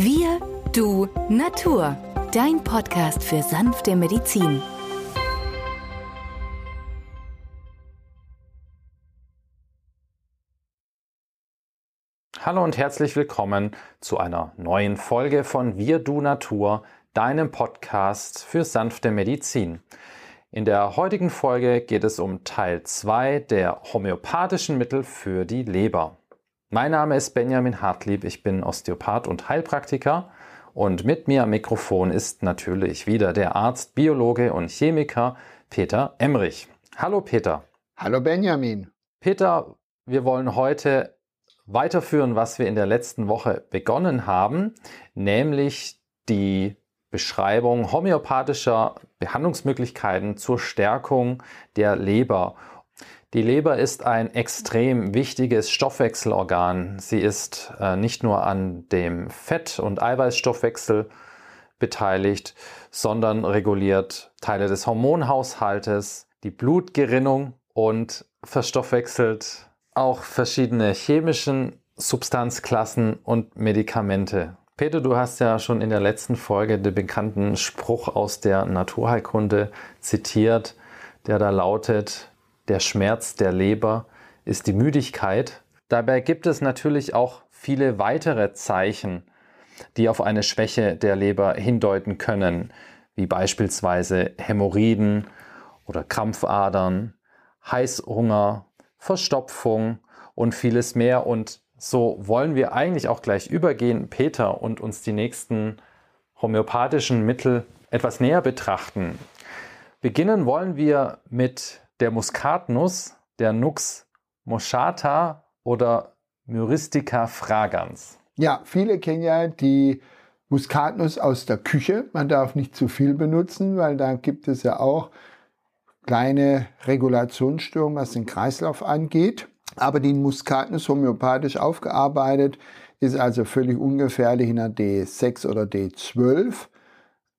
Wir, du, Natur. Dein Podcast für sanfte Medizin. Hallo und herzlich willkommen zu einer neuen Folge von Wir, du, Natur, deinem Podcast für sanfte Medizin. In der heutigen Folge geht es um Teil 2 der homöopathischen Mittel für die Leber. Mein Name ist Benjamin Hartlieb, ich bin Osteopath und Heilpraktiker und mit mir am Mikrofon ist natürlich wieder der Arzt, Biologe und Chemiker Peter Emrich. Hallo Peter. Hallo Benjamin. Peter, wir wollen heute weiterführen, was wir in der letzten Woche begonnen haben, nämlich die Beschreibung homöopathischer Behandlungsmöglichkeiten zur Stärkung der Leber die Leber ist ein extrem wichtiges Stoffwechselorgan. Sie ist äh, nicht nur an dem Fett- und Eiweißstoffwechsel beteiligt, sondern reguliert Teile des Hormonhaushaltes, die Blutgerinnung und verstoffwechselt auch verschiedene chemischen Substanzklassen und Medikamente. Peter, du hast ja schon in der letzten Folge den bekannten Spruch aus der Naturheilkunde zitiert, der da lautet, der Schmerz der Leber ist die Müdigkeit. Dabei gibt es natürlich auch viele weitere Zeichen, die auf eine Schwäche der Leber hindeuten können, wie beispielsweise Hämorrhoiden oder Krampfadern, Heißhunger, Verstopfung und vieles mehr. Und so wollen wir eigentlich auch gleich übergehen, Peter, und uns die nächsten homöopathischen Mittel etwas näher betrachten. Beginnen wollen wir mit der Muskatnuss, der Nux moschata oder Myristica fragans. Ja, viele kennen ja die Muskatnuss aus der Küche. Man darf nicht zu viel benutzen, weil da gibt es ja auch kleine Regulationsstörungen, was den Kreislauf angeht. Aber die Muskatnuss homöopathisch aufgearbeitet ist also völlig ungefährlich in der D6 oder D12.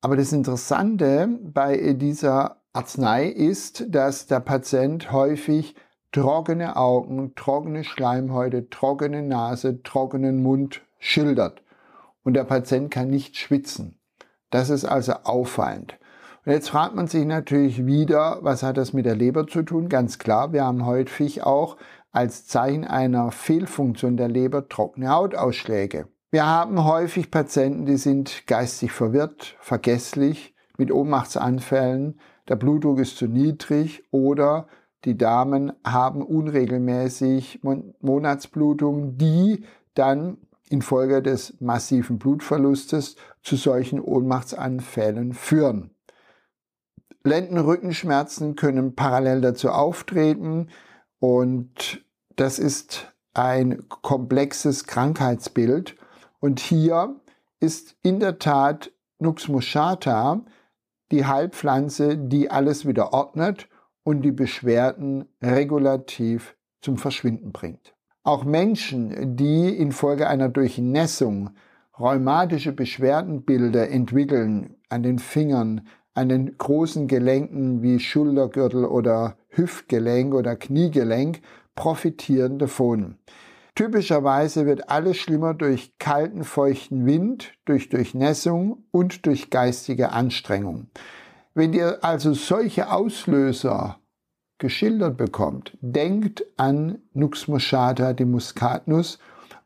Aber das Interessante bei dieser Arznei ist, dass der Patient häufig trockene Augen, trockene Schleimhäute, trockene Nase, trockenen Mund schildert. Und der Patient kann nicht schwitzen. Das ist also auffallend. Und jetzt fragt man sich natürlich wieder, was hat das mit der Leber zu tun? Ganz klar, wir haben häufig auch als Zeichen einer Fehlfunktion der Leber trockene Hautausschläge. Wir haben häufig Patienten, die sind geistig verwirrt, vergesslich, mit Ohnmachtsanfällen, der Blutdruck ist zu niedrig oder die Damen haben unregelmäßig Monatsblutungen, die dann infolge des massiven Blutverlustes zu solchen Ohnmachtsanfällen führen. Lendenrückenschmerzen können parallel dazu auftreten und das ist ein komplexes Krankheitsbild. Und hier ist in der Tat Nux moscata die Heilpflanze, die alles wieder ordnet und die Beschwerden regulativ zum Verschwinden bringt. Auch Menschen, die infolge einer Durchnässung rheumatische Beschwerdenbilder entwickeln an den Fingern, an den großen Gelenken wie Schultergürtel oder Hüftgelenk oder Kniegelenk, profitieren davon. Typischerweise wird alles schlimmer durch kalten, feuchten Wind, durch Durchnässung und durch geistige Anstrengung. Wenn ihr also solche Auslöser geschildert bekommt, denkt an Nux moscata, die Muskatnuss,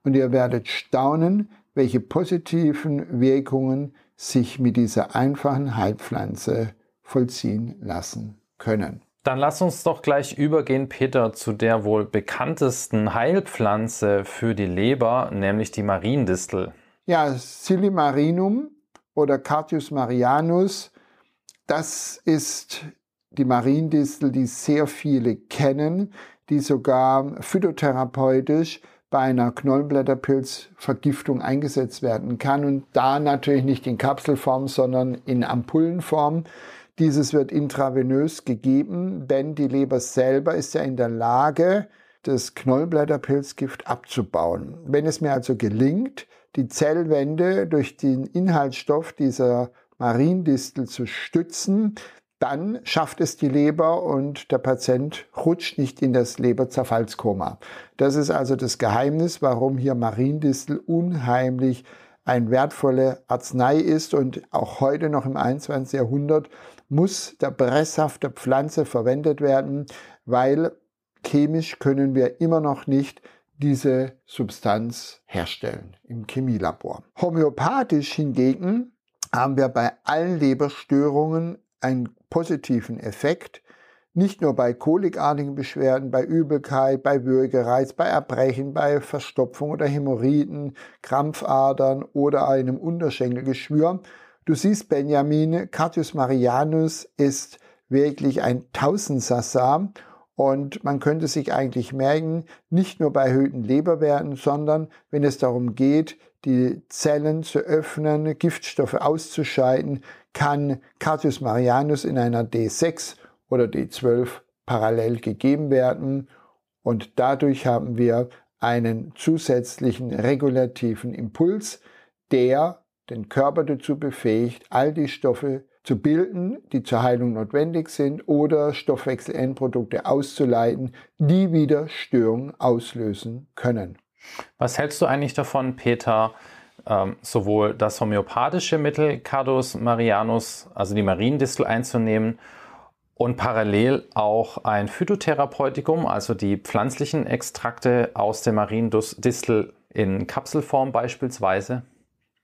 und ihr werdet staunen, welche positiven Wirkungen sich mit dieser einfachen Heilpflanze vollziehen lassen können. Dann lass uns doch gleich übergehen, Peter, zu der wohl bekanntesten Heilpflanze für die Leber, nämlich die Mariendistel. Ja, Silimarinum oder Cartius marianus, das ist die Mariendistel, die sehr viele kennen, die sogar phytotherapeutisch bei einer Knollenblätterpilzvergiftung eingesetzt werden kann und da natürlich nicht in Kapselform, sondern in Ampullenform. Dieses wird intravenös gegeben, denn die Leber selber ist ja in der Lage, das Knollblätterpilzgift abzubauen. Wenn es mir also gelingt, die Zellwände durch den Inhaltsstoff dieser Mariendistel zu stützen, dann schafft es die Leber und der Patient rutscht nicht in das Leberzerfallskoma. Das ist also das Geheimnis, warum hier Mariendistel unheimlich eine wertvolle Arznei ist und auch heute noch im 21. Jahrhundert muss der Presssaft der Pflanze verwendet werden, weil chemisch können wir immer noch nicht diese Substanz herstellen im Chemielabor. Homöopathisch hingegen haben wir bei allen Leberstörungen einen positiven Effekt, nicht nur bei kolikartigen Beschwerden, bei Übelkeit, bei Würgereiz, bei Erbrechen, bei Verstopfung oder Hämorrhoiden, Krampfadern oder einem Unterschenkelgeschwür. Du siehst, Benjamin, Cardius Marianus ist wirklich ein Tausendsassa und man könnte sich eigentlich merken, nicht nur bei erhöhten Leberwerten, sondern wenn es darum geht, die Zellen zu öffnen, Giftstoffe auszuscheiden, kann Cardius Marianus in einer D6 oder D12 parallel gegeben werden und dadurch haben wir einen zusätzlichen regulativen Impuls, der den Körper dazu befähigt, all die Stoffe zu bilden, die zur Heilung notwendig sind oder Stoffwechselendprodukte auszuleiten, die wieder Störungen auslösen können. Was hältst du eigentlich davon, Peter, ähm, sowohl das homöopathische Mittel Cardus marianus, also die Mariendistel einzunehmen und parallel auch ein Phytotherapeutikum, also die pflanzlichen Extrakte aus der Mariendistel in Kapselform beispielsweise?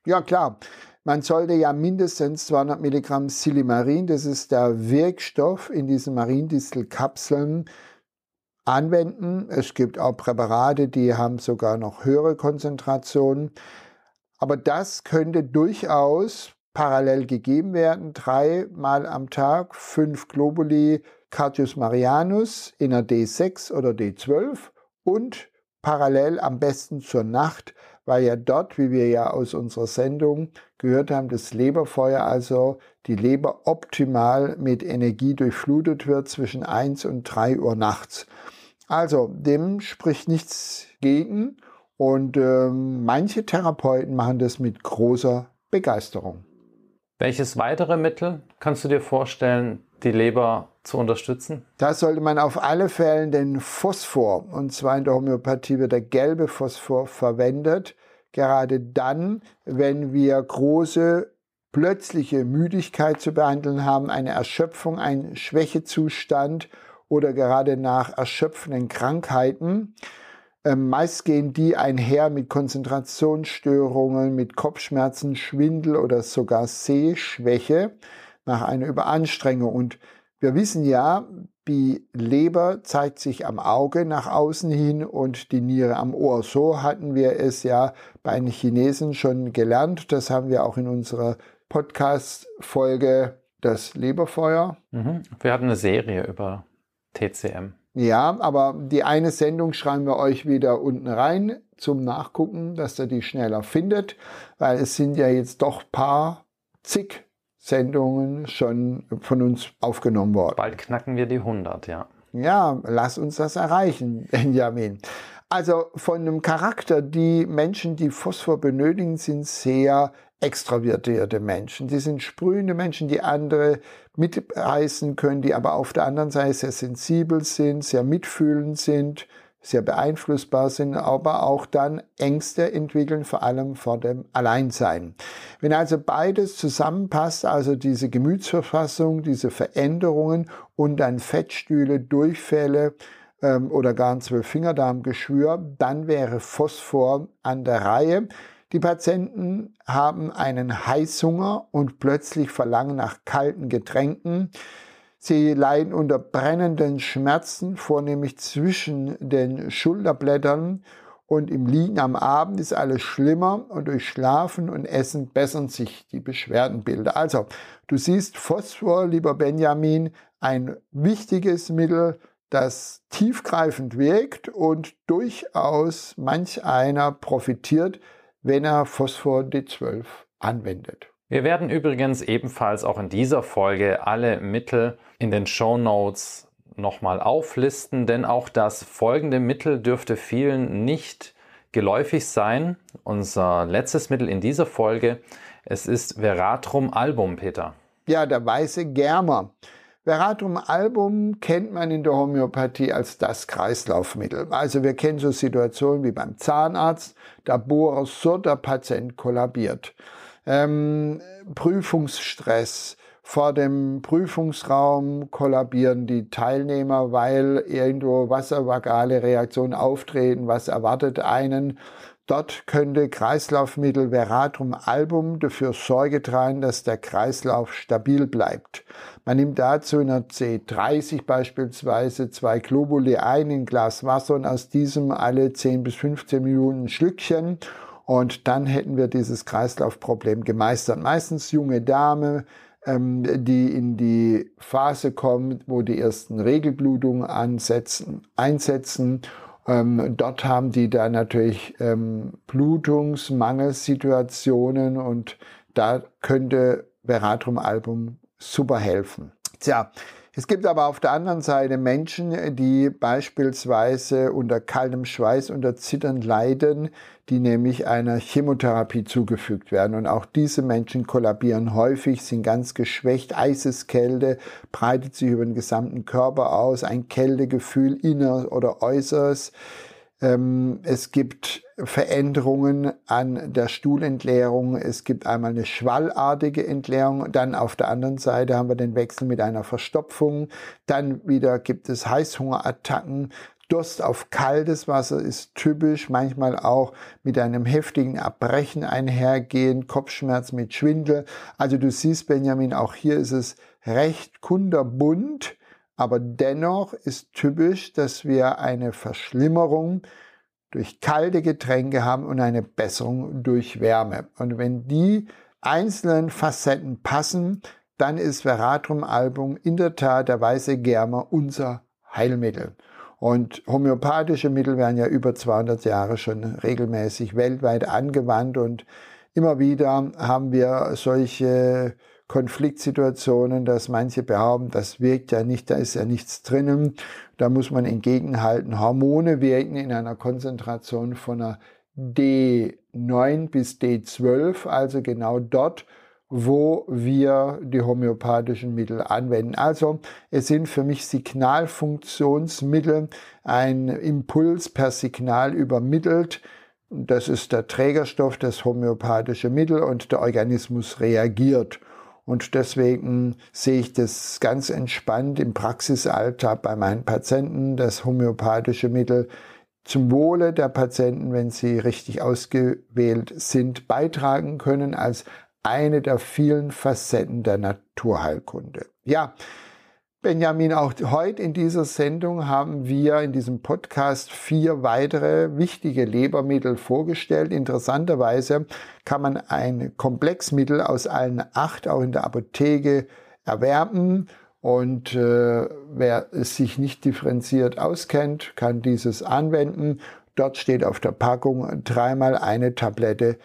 Ja, klar. Man sollte ja mindestens 200 Milligramm Silimarin, das ist der Wirkstoff in diesen Mariendistelkapseln, anwenden. Es gibt auch Präparate, die haben sogar noch höhere Konzentrationen. Aber das könnte durchaus parallel gegeben werden. Dreimal am Tag, fünf Globuli Cardius Marianus in der D6 oder D12 und parallel am besten zur Nacht, weil ja dort, wie wir ja aus unserer Sendung gehört haben, das Leberfeuer, also die Leber optimal mit Energie durchflutet wird zwischen 1 und 3 Uhr nachts. Also dem spricht nichts gegen und äh, manche Therapeuten machen das mit großer Begeisterung. Welches weitere Mittel kannst du dir vorstellen, die Leber zu unterstützen? Da sollte man auf alle Fälle den Phosphor, und zwar in der Homöopathie wird der gelbe Phosphor verwendet, gerade dann, wenn wir große plötzliche Müdigkeit zu behandeln haben, eine Erschöpfung, ein Schwächezustand oder gerade nach erschöpfenden Krankheiten. Ähm, meist gehen die einher mit Konzentrationsstörungen, mit Kopfschmerzen, Schwindel oder sogar Sehschwäche nach einer Überanstrengung. Und wir wissen ja, die Leber zeigt sich am Auge nach außen hin und die Niere am Ohr. So hatten wir es ja bei den Chinesen schon gelernt. Das haben wir auch in unserer Podcast-Folge Das Leberfeuer. Mhm. Wir hatten eine Serie über TCM. Ja, aber die eine Sendung schreiben wir euch wieder unten rein zum Nachgucken, dass ihr die schneller findet, weil es sind ja jetzt doch paar zig Sendungen schon von uns aufgenommen worden. Bald knacken wir die 100, ja. Ja, lass uns das erreichen, Benjamin. Also von dem Charakter, die Menschen, die Phosphor benötigen, sind sehr extravertierte Menschen. Die sind sprühende Menschen, die andere mitreißen können, die aber auf der anderen Seite sehr sensibel sind, sehr mitfühlend sind, sehr beeinflussbar sind, aber auch dann Ängste entwickeln, vor allem vor dem Alleinsein. Wenn also beides zusammenpasst, also diese Gemütsverfassung, diese Veränderungen und dann Fettstühle, Durchfälle ähm, oder gar ein Zwölffingerdarmgeschwür, dann wäre Phosphor an der Reihe. Die Patienten haben einen Heißhunger und plötzlich Verlangen nach kalten Getränken. Sie leiden unter brennenden Schmerzen, vornehmlich zwischen den Schulterblättern und im Liegen am Abend ist alles schlimmer und durch Schlafen und Essen bessern sich die Beschwerdenbilder. Also, du siehst Phosphor, lieber Benjamin, ein wichtiges Mittel, das tiefgreifend wirkt und durchaus manch einer profitiert, wenn er Phosphor D12 anwendet. Wir werden übrigens ebenfalls auch in dieser Folge alle Mittel in den Show Notes nochmal auflisten, denn auch das folgende Mittel dürfte vielen nicht geläufig sein. Unser letztes Mittel in dieser Folge, es ist Veratrum album, Peter. Ja, der weiße Germer. Veratrum album kennt man in der Homöopathie als das Kreislaufmittel. Also wir kennen so Situationen wie beim Zahnarzt, da bohrt so, der Patient kollabiert. Ähm, Prüfungsstress. Vor dem Prüfungsraum kollabieren die Teilnehmer, weil irgendwo wasservagale Reaktionen auftreten. Was erwartet einen? Dort könnte Kreislaufmittel Veratrum album dafür Sorge tragen, dass der Kreislauf stabil bleibt. Man nimmt dazu in der C30 beispielsweise zwei Globuli ein in Glas Wasser und aus diesem alle 10 bis 15 Minuten ein Schlückchen und dann hätten wir dieses Kreislaufproblem gemeistert. Meistens junge Dame, ähm, die in die Phase kommt, wo die ersten Regelblutungen ansetzen, einsetzen ähm, dort haben die dann natürlich ähm, Blutungsmangelsituationen und da könnte Veratrum Album super helfen. Tja, es gibt aber auf der anderen Seite Menschen, die beispielsweise unter kaltem Schweiß, unter Zittern leiden, die nämlich einer Chemotherapie zugefügt werden. Und auch diese Menschen kollabieren häufig, sind ganz geschwächt. Eiseskälte breitet sich über den gesamten Körper aus, ein Kältegefühl inner oder äußeres. Ähm, es gibt Veränderungen an der Stuhlentleerung. Es gibt einmal eine schwallartige Entleerung. Dann auf der anderen Seite haben wir den Wechsel mit einer Verstopfung. Dann wieder gibt es Heißhungerattacken. Durst auf kaltes Wasser ist typisch, manchmal auch mit einem heftigen Erbrechen einhergehen, Kopfschmerz mit Schwindel. Also du siehst, Benjamin, auch hier ist es recht kunderbunt. Aber dennoch ist typisch, dass wir eine Verschlimmerung durch kalte Getränke haben und eine Besserung durch Wärme. Und wenn die einzelnen Facetten passen, dann ist Veratrum album in der Tat der weiße Germer unser Heilmittel. Und homöopathische Mittel werden ja über 200 Jahre schon regelmäßig weltweit angewandt und immer wieder haben wir solche Konfliktsituationen, dass manche behaupten, das wirkt ja nicht, da ist ja nichts drinnen. Da muss man entgegenhalten. Hormone wirken in einer Konzentration von einer D9 bis D12, also genau dort, wo wir die homöopathischen Mittel anwenden. Also es sind für mich Signalfunktionsmittel, ein Impuls per Signal übermittelt. Das ist der Trägerstoff, das homöopathische Mittel und der Organismus reagiert. Und deswegen sehe ich das ganz entspannt im Praxisalltag bei meinen Patienten, das homöopathische Mittel zum Wohle der Patienten, wenn sie richtig ausgewählt sind, beitragen können als eine der vielen Facetten der Naturheilkunde. Ja, Benjamin, auch heute in dieser Sendung haben wir in diesem Podcast vier weitere wichtige Lebermittel vorgestellt. Interessanterweise kann man ein Komplexmittel aus allen acht auch in der Apotheke erwerben. Und äh, wer es sich nicht differenziert auskennt, kann dieses anwenden. Dort steht auf der Packung dreimal eine Tablette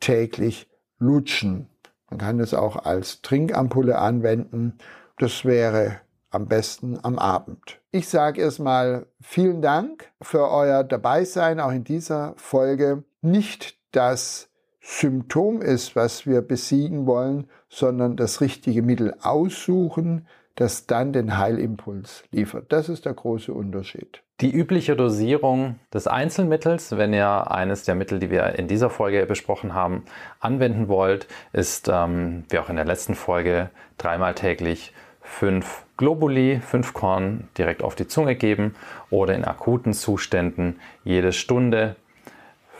täglich lutschen. Man kann es auch als Trinkampulle anwenden. Das wäre am besten am Abend. Ich sage erstmal vielen Dank für euer Dabeisein, auch in dieser Folge. Nicht das Symptom ist, was wir besiegen wollen, sondern das richtige Mittel aussuchen, das dann den Heilimpuls liefert. Das ist der große Unterschied. Die übliche Dosierung des Einzelmittels, wenn ihr eines der Mittel, die wir in dieser Folge besprochen haben, anwenden wollt, ist, ähm, wie auch in der letzten Folge, dreimal täglich fünf Globuli, fünf Korn direkt auf die Zunge geben oder in akuten Zuständen jede Stunde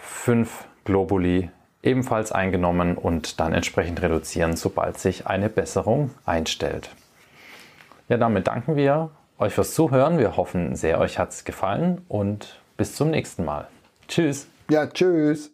fünf Globuli ebenfalls eingenommen und dann entsprechend reduzieren, sobald sich eine Besserung einstellt. Ja, damit danken wir euch fürs Zuhören. Wir hoffen sehr, euch hat es gefallen und bis zum nächsten Mal. Tschüss. Ja, tschüss.